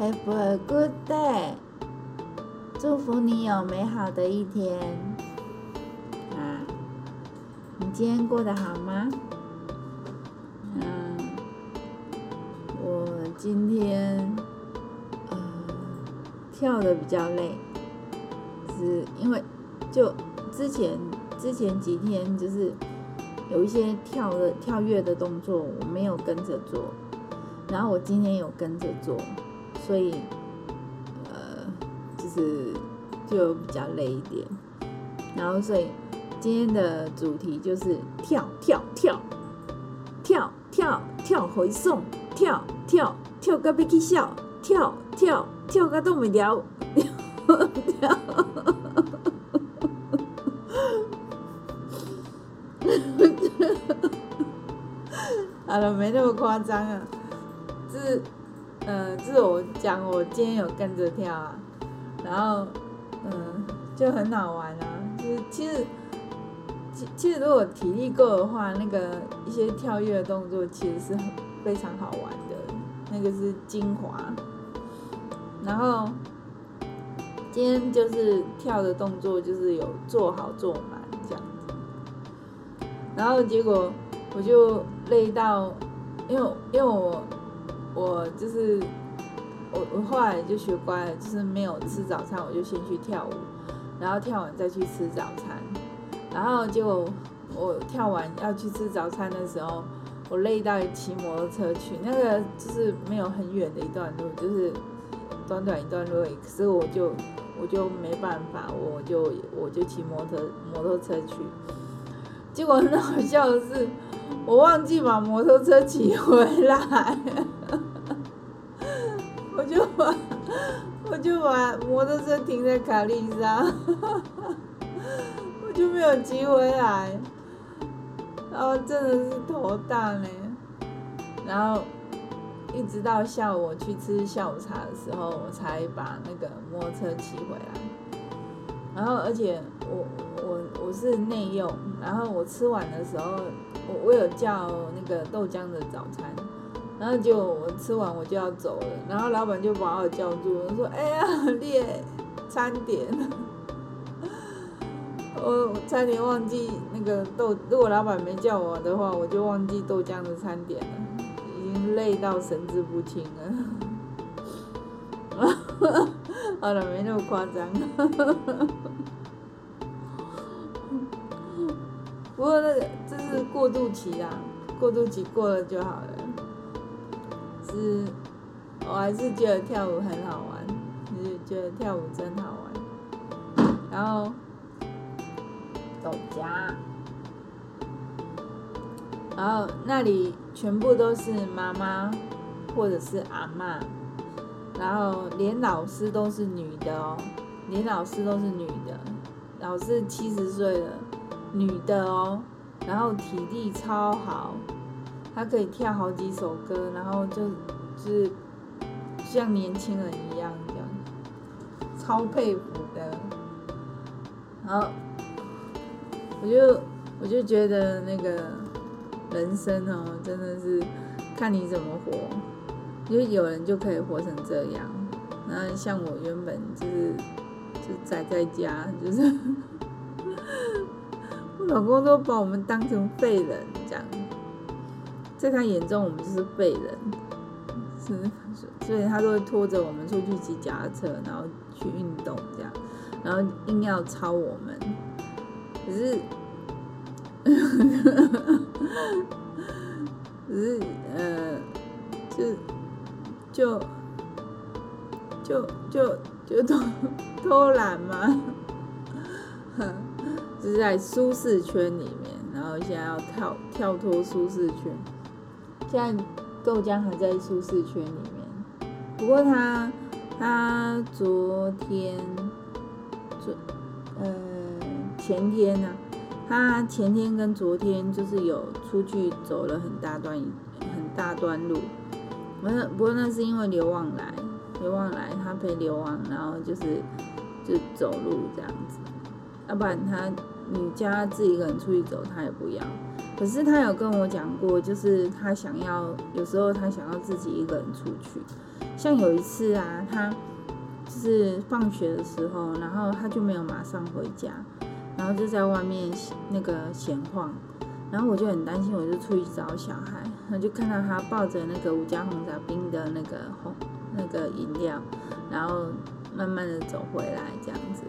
Have a good day，祝福你有美好的一天。啊，你今天过得好吗？嗯，我今天呃跳的比较累，是因为就之前之前几天就是有一些跳的跳跃的动作我没有跟着做，然后我今天有跟着做。所以，呃，就是就比较累一点，然后所以今天的主题就是跳跳跳跳跳跳回送，跳跳跳个别去笑，跳跳跳个都没聊，跳，好了，没那么夸张啊，是。嗯，这是我讲，我今天有跟着跳啊，然后嗯，就很好玩啊。就是其实，其其实如果体力够的话，那个一些跳跃的动作其实是很非常好玩的，那个是精华。然后今天就是跳的动作，就是有做好做满这样子。然后结果我就累到，因为因为我。我就是我，我后来就学乖了，就是没有吃早餐，我就先去跳舞，然后跳完再去吃早餐。然后结果我跳完要去吃早餐的时候，我累到骑摩托车去，那个就是没有很远的一段路，就是短短一段路，可是我就我就没办法，我就我就骑摩托摩托车去。结果很好笑的是，我忘记把摩托车骑回来。我就把我就把摩托车停在卡利莎，我就没有骑回来，然后真的是头大呢。然后一直到下午我去吃下午茶的时候，我才把那个摩托车骑回来。然后而且我我我是内用，然后我吃完的时候，我我有叫那个豆浆的早餐。然后就我吃完我就要走了，然后老板就把我叫住，说：“哎呀，列餐点，我差点忘记那个豆。如果老板没叫我的话，我就忘记豆浆的餐点了，已经累到神志不清了。好了，没那么夸张。不过那个这是过渡期啊，过渡期过了就好了。”是，我还是觉得跳舞很好玩，就是觉得跳舞真好玩。然后走家，然后那里全部都是妈妈或者是阿嬷，然后连老师都是女的哦，连老师都是女的，老师七十岁了，女的哦，然后体力超好。她可以跳好几首歌，然后就就是像年轻人一样，这样超佩服的。然后我就我就觉得那个人生哦，真的是看你怎么活，因为有人就可以活成这样。那像我原本就是就宅在家，就是 我老公都把我们当成废人这样。在他眼中，我们就是废人，是，所以他都会拖着我们出去骑脚踏车，然后去运动这样，然后硬要超我们。可是，可是呃，就就就就就偷偷懒嘛，就是在舒适圈里面，然后现在要跳跳脱舒适圈。现在豆浆还在舒适圈里面，不过他他昨天昨呃前天呢、啊，他前天跟昨天就是有出去走了很大段很大段路，不是不过那是因为刘旺来，刘旺来他陪刘旺，然后就是就走路这样子，要不然他你叫他自己一个人出去走他也不要，可是他有跟我讲过，就是他想要有时候他想要自己一个人出去。像有一次啊，他就是放学的时候，然后他就没有马上回家，然后就在外面那个闲晃。然后我就很担心，我就出去找小孩，然后就看到他抱着那个五加红茶冰的那个红那个饮料，然后慢慢的走回来这样子。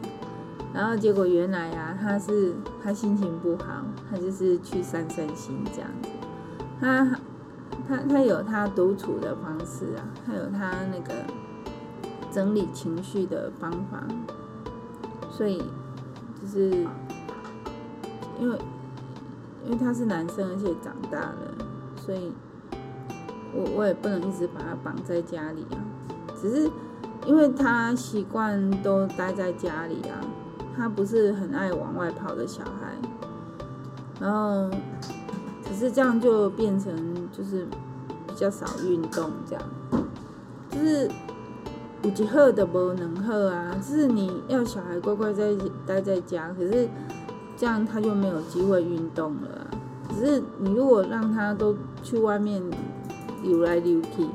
然后结果原来啊，他是他心情不好，他就是去散散心这样子。他他他有他独处的方式啊，他有他那个整理情绪的方法，所以就是因为。因为他是男生，而且长大了，所以我我也不能一直把他绑在家里啊。只是因为他习惯都待在家里啊，他不是很爱往外跑的小孩。然后，只是这样就变成就是比较少运动，这样就是有一好的无能好啊。就是你要小孩乖乖在待在家，可是。这样他就没有机会运动了。只是你如果让他都去外面溜来溜去，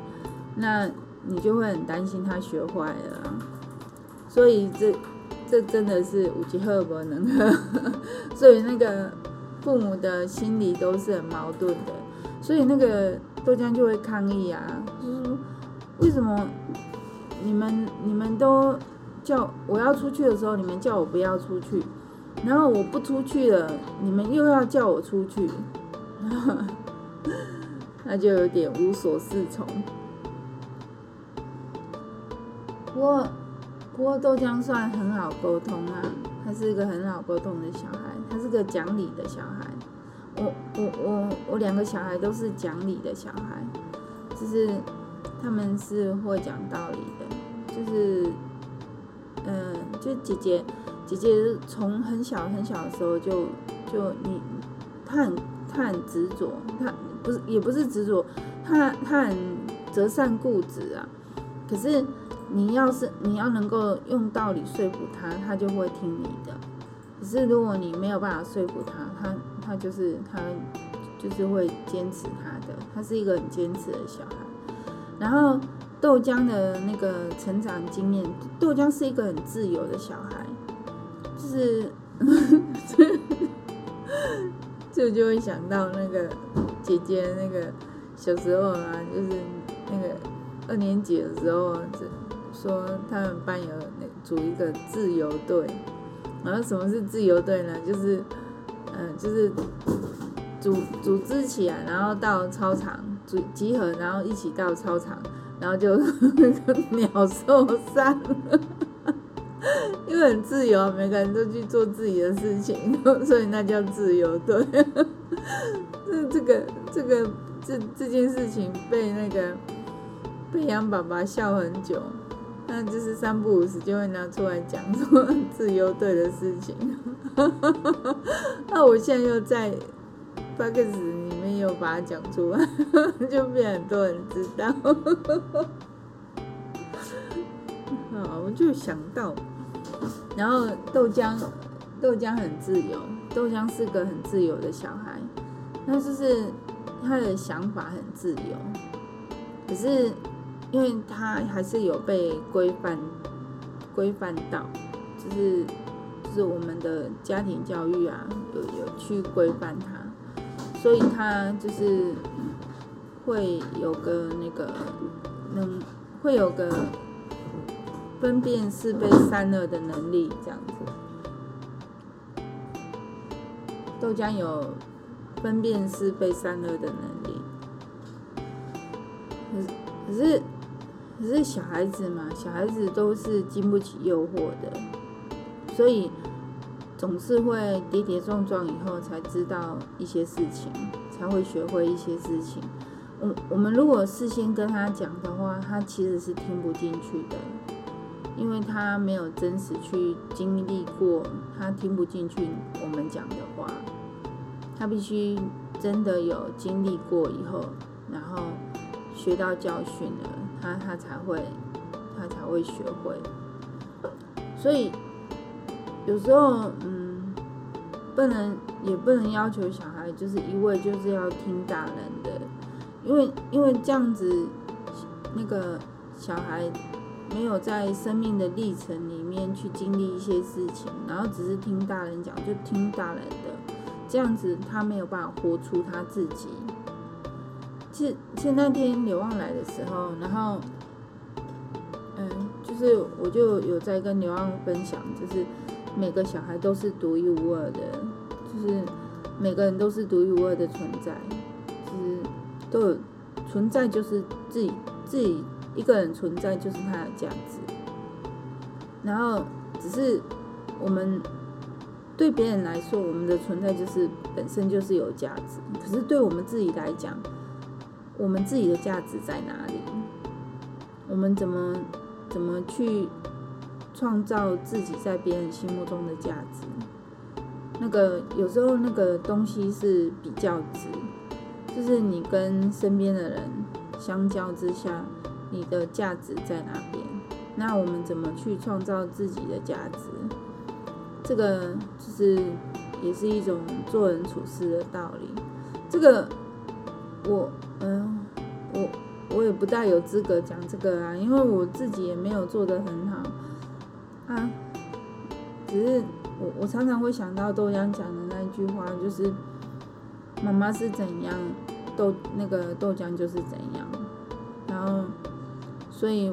那你就会很担心他学坏了。所以这这真的是有一好没两好，所以那个父母的心里都是很矛盾的。所以那个豆浆就会抗议啊，就是为什么你们你们都叫我要出去的时候，你们叫我不要出去。然后我不出去了，你们又要叫我出去，那就有点无所适从。不过，不过豆浆算很好沟通啊，他是一个很好沟通的小孩，他是个讲理的小孩。我我我我两个小孩都是讲理的小孩，就是他们是会讲道理的，就是嗯、呃，就姐姐。姐姐从很小很小的时候就就你，她很她很执着，她不是也不是执着，她她很折善固执啊。可是你要是你要能够用道理说服她，她就会听你的。可是如果你没有办法说服她，她她就是她就是会坚持她的。她是一个很坚持的小孩。然后豆浆的那个成长经验，豆浆是一个很自由的小孩。就是，就就会想到那个姐姐那个小时候啊，就是那个二年级的时候，说他们班有那组一个自由队，然后什么是自由队呢？就是，嗯，就是组组织起来，然后到操场组集合，然后一起到操场，然后就那 个鸟兽散。因为很自由啊，每个人都去做自己的事情，所以那叫自由队。这这个这个这这件事情被那个被杨爸爸笑很久，那就是三不五时就会拿出来讲说自由队的事情。那我现在又在 b u g s 里面又把它讲出来，就被很多人知道。我就想到。然后豆浆，豆浆很自由，豆浆是个很自由的小孩，那就是他的想法很自由，可是因为他还是有被规范规范到，就是就是我们的家庭教育啊，有有去规范他，所以他就是会有个那个能会有个。分辨是非善恶的能力，这样子。豆浆有分辨是非善恶的能力，可是可是可是小孩子嘛，小孩子都是经不起诱惑的，所以总是会跌跌撞撞以后才知道一些事情，才会学会一些事情。我我们如果事先跟他讲的话，他其实是听不进去的。因为他没有真实去经历过，他听不进去我们讲的话。他必须真的有经历过以后，然后学到教训了，他他才会，他才会学会。所以有时候，嗯，不能也不能要求小孩就是一味就是要听大人的，因为因为这样子，那个小孩没有在生命的历程里面去经历一些事情，然后只是听大人讲就听大人的，这样子他没有办法活出他自己。其实，其实那天刘旺来的时候，然后，嗯，就是我就有在跟刘旺分享，就是。每个小孩都是独一无二的，就是每个人都是独一无二的存在，就是都有存在，就是自己自己一个人存在就是他的价值。然后只是我们对别人来说，我们的存在就是本身就是有价值。可是对我们自己来讲，我们自己的价值在哪里？我们怎么怎么去？创造自己在别人心目中的价值，那个有时候那个东西是比较值，就是你跟身边的人相较之下，你的价值在哪边？那我们怎么去创造自己的价值？这个就是也是一种做人处事的道理。这个我嗯，我我也不大有资格讲这个啊，因为我自己也没有做得很好。啊，只是我我常常会想到豆浆讲的那一句话，就是妈妈是怎样，豆那个豆浆就是怎样。然后，所以，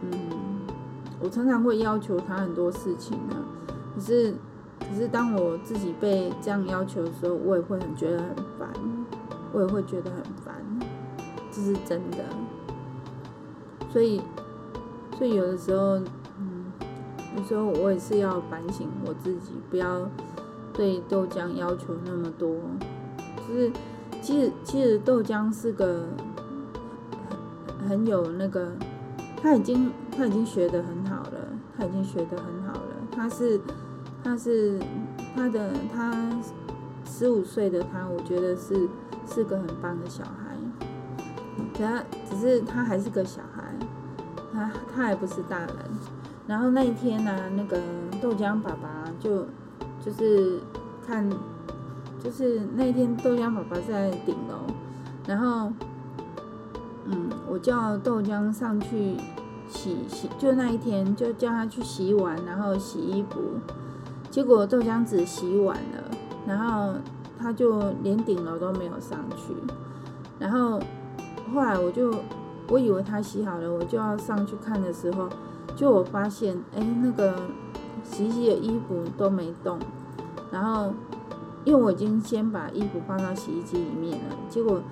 嗯，我常常会要求他很多事情呢。可是，可是当我自己被这样要求的时候，我也会很觉得很烦，我也会觉得很烦，这是真的。所以，所以有的时候。嗯有时候我也是要反省我自己，不要对豆浆要求那么多。就是其实其实豆浆是个很有那个，他已经他已经学得很好了，他已经学得很好了。他是他是他的他十五岁的他，我觉得是是个很棒的小孩。可他只是他还是个小孩，他他还不是大人。然后那一天呢、那个豆浆爸爸就就是看，就是那一天豆浆爸爸在顶楼，然后嗯，我叫豆浆上去洗洗，就那一天就叫他去洗碗，然后洗衣服，结果豆浆只洗碗了，然后他就连顶楼都没有上去，然后后来我就我以为他洗好了，我就要上去看的时候。就我发现，哎，那个洗衣机的衣服都没动，然后因为我已经先把衣服放到洗衣机里面了，结果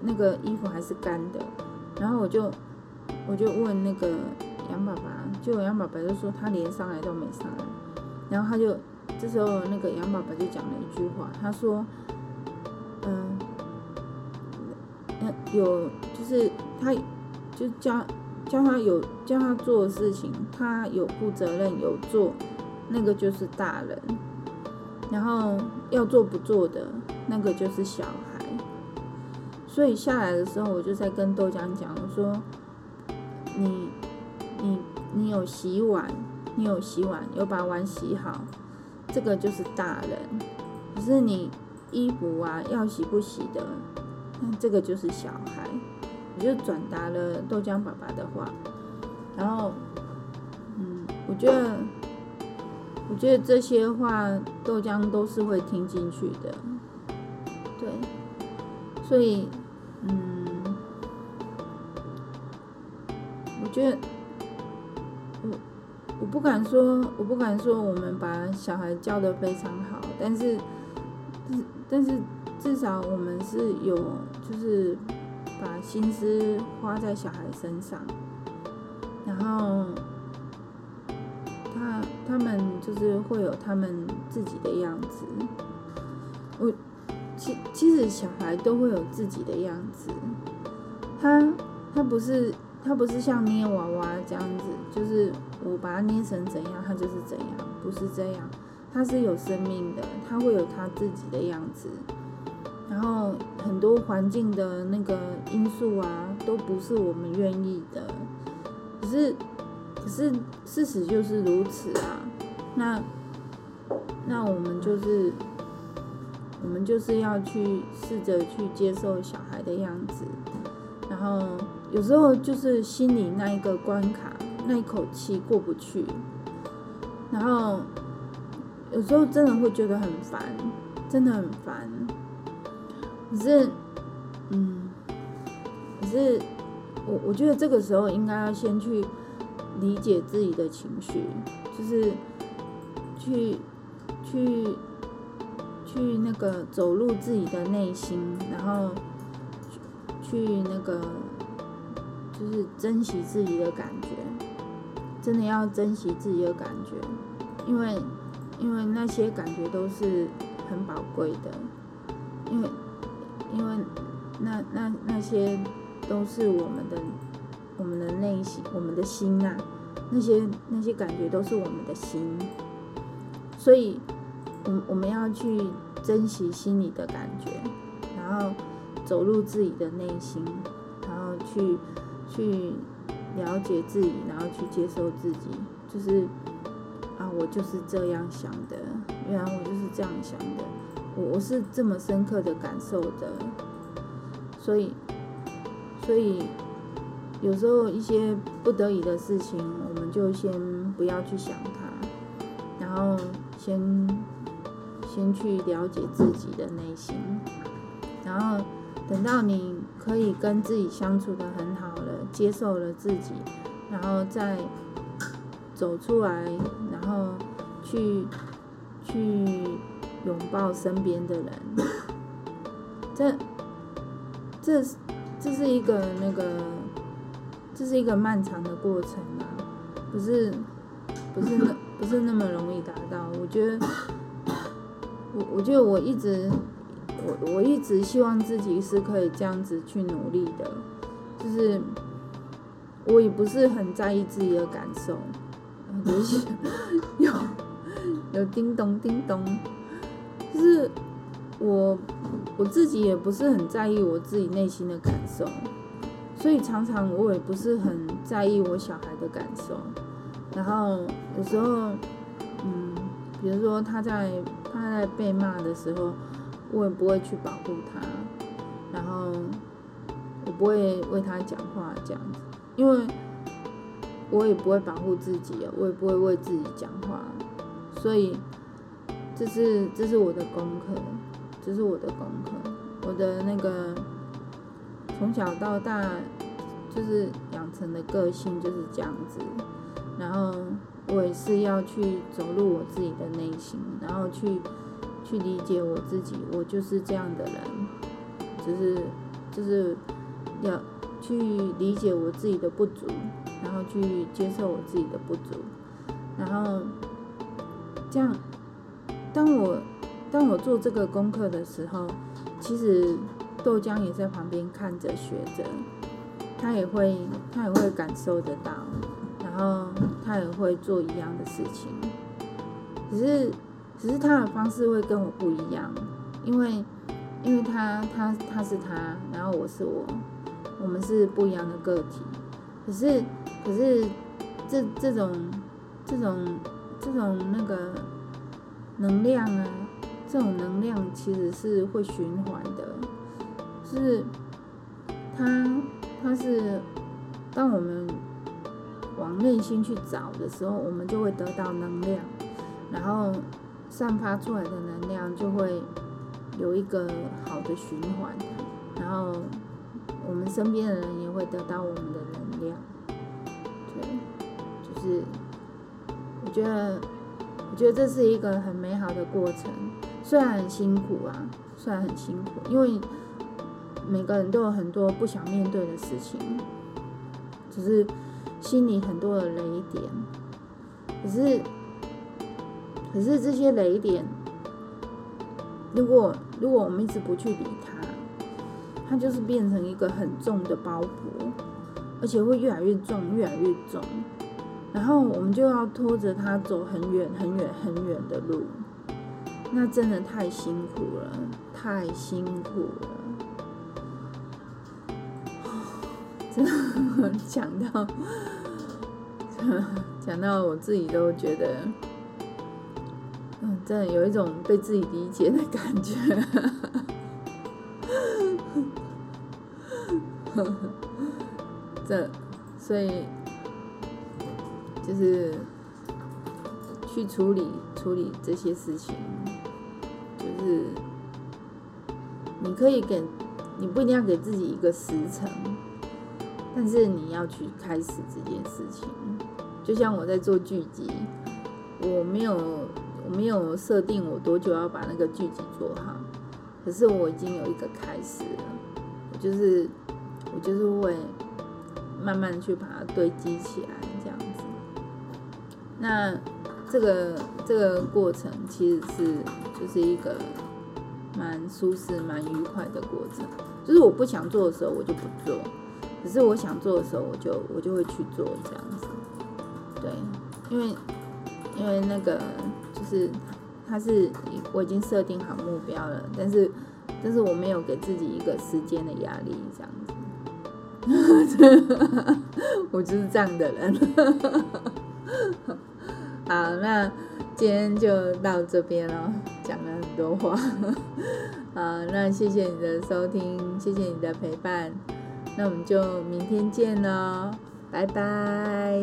那个衣服还是干的，然后我就我就问那个杨爸爸，结果杨爸爸就说他连上来都没上来，然后他就这时候那个杨爸爸就讲了一句话，他说，嗯，有就是他就叫。叫他有叫他做的事情，他有负责任有做，那个就是大人。然后要做不做的，那个就是小孩。所以下来的时候，我就在跟豆浆讲，我说：“你你你有洗碗，你有洗碗，有把碗洗好，这个就是大人。可是你衣服啊要洗不洗的，那这个就是小孩。”我就转达了豆浆爸爸的话，然后，嗯，我觉得，我觉得这些话豆浆都是会听进去的，对，所以，嗯，我觉得，我我不敢说，我不敢说我们把小孩教得非常好，但是，但是至少我们是有，就是。把心思花在小孩身上，然后他他们就是会有他们自己的样子。我其其实小孩都会有自己的样子，他他不是他不是像捏娃娃这样子，就是我把它捏成怎样，他就是怎样，不是这样，他是有生命的，他会有他自己的样子。然后很多环境的那个因素啊，都不是我们愿意的。可是，可是事实就是如此啊。那，那我们就是，我们就是要去试着去接受小孩的样子，然后有时候就是心里那一个关卡，那一口气过不去，然后有时候真的会觉得很烦，真的很烦。可是，嗯，可是我我觉得这个时候应该要先去理解自己的情绪，就是去去。去那个走入自己的内心，然后去那个就是珍惜自己的感觉，真的要珍惜自己的感觉，因为因为那些感觉都是很宝贵的，因为因为那那那些都是我们的我们的内心，我们的心呐，那些那些感觉都是我们的心，所以。我我们要去珍惜心里的感觉，然后走入自己的内心，然后去去了解自己，然后去接受自己。就是啊，我就是这样想的，原来我就是这样想的，我我是这么深刻的感受的。所以，所以有时候一些不得已的事情，我们就先不要去想它，然后先。先去了解自己的内心，然后等到你可以跟自己相处得很好了，接受了自己，然后再走出来，然后去去拥抱身边的人。这这这是一个那个，这是一个漫长的过程啊，不是不是那不是那么容易达到。我觉得。我我觉得我一直，我我一直希望自己是可以这样子去努力的，就是我也不是很在意自己的感受，就是 有有叮咚叮咚，就是我我自己也不是很在意我自己内心的感受，所以常常我也不是很在意我小孩的感受，然后有时候，比如说他在。他在被骂的时候，我也不会去保护他，然后我不会为他讲话这样子，因为我也不会保护自己，我也不会为自己讲话，所以这是这是我的功课，这是我的功课，我的那个从小到大就是养成的个性就是这样子，然后。我也是要去走入我自己的内心，然后去去理解我自己，我就是这样的人，就是就是要去理解我自己的不足，然后去接受我自己的不足，然后这样，当我当我做这个功课的时候，其实豆浆也在旁边看着学着，他也会他也会感受得到。然后他也会做一样的事情，只是只是他的方式会跟我不一样，因为因为他他他是他，然后我是我，我们是不一样的个体。可是可是这这种这种这种那个能量啊，这种能量其实是会循环的，就是他他是当我们。往内心去找的时候，我们就会得到能量，然后散发出来的能量就会有一个好的循环，然后我们身边的人也会得到我们的能量。对，就是我觉得，我觉得这是一个很美好的过程，虽然很辛苦啊，虽然很辛苦，因为每个人都有很多不想面对的事情，只是。心里很多的雷点，可是，可是这些雷点，如果如果我们一直不去理它，它就是变成一个很重的包袱，而且会越来越重，越来越重，然后我们就要拖着它走很远很远很远的路，那真的太辛苦了，太辛苦了。讲到讲到我自己都觉得，嗯，真的有一种被自己理解的感觉。这，所以就是去处理处理这些事情，就是你可以给，你不一定要给自己一个时辰，但是你要去开始这件事情。就像我在做剧集，我没有我没有设定我多久要把那个剧集做好，可是我已经有一个开始了，就是我就是会慢慢去把它堆积起来，这样子。那这个这个过程其实是就是一个蛮舒适、蛮愉快的过程。就是我不想做的时候，我就不做；只是我想做的时候，我就我就会去做这样子。对，因为因为那个就是他是我已经设定好目标了，但是但是我没有给自己一个时间的压力，这样子。我就是这样的人。好，那今天就到这边了，讲了很多话。好，那谢谢你的收听，谢谢你的陪伴，那我们就明天见喽，拜拜。